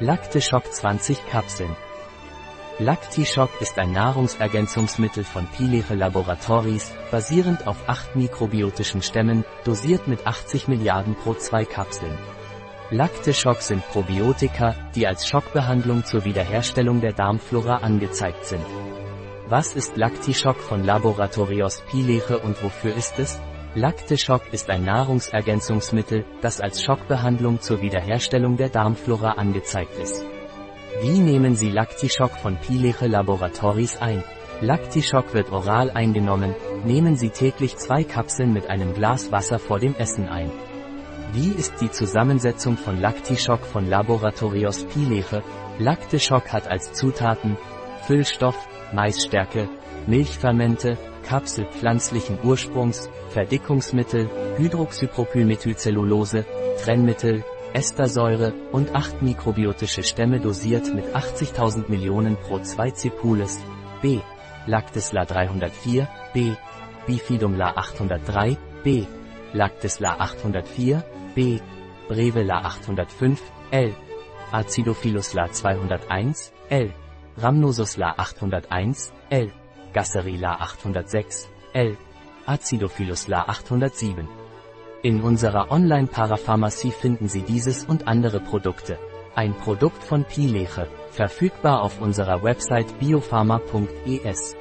Lactishock 20 Kapseln. Lactishock ist ein Nahrungsergänzungsmittel von Pileche Laboratories, basierend auf acht mikrobiotischen Stämmen, dosiert mit 80 Milliarden pro zwei Kapseln. Lactishock sind Probiotika, die als Schockbehandlung zur Wiederherstellung der Darmflora angezeigt sind. Was ist Lactishock von Laboratorios Pileche und wofür ist es? Lactishock ist ein Nahrungsergänzungsmittel, das als Schockbehandlung zur Wiederherstellung der Darmflora angezeigt ist. Wie nehmen Sie Lactishock von Pileche Laboratories ein? Lactishock wird oral eingenommen, nehmen Sie täglich zwei Kapseln mit einem Glas Wasser vor dem Essen ein. Wie ist die Zusammensetzung von Lactishock von Laboratorios Pileche? Lactishock hat als Zutaten Füllstoff, Maisstärke, Milchfermente, Kapsel pflanzlichen Ursprungs, Verdickungsmittel, Hydroxypropylmethylcellulose, Trennmittel, Estersäure und 8 mikrobiotische Stämme dosiert mit 80.000 Millionen pro 2 Cipules, B. Lactis-La 304, B. Bifidum La 803, B. Lactis-La 804, B. Breve-La 805, L. Acidophilus La 201, L. Rhamnosus La 801, L. Gasserila 806, L. Acidophilus La 807. In unserer Online-Parapharmacie finden Sie dieses und andere Produkte. Ein Produkt von Pileche, verfügbar auf unserer Website biopharma.es.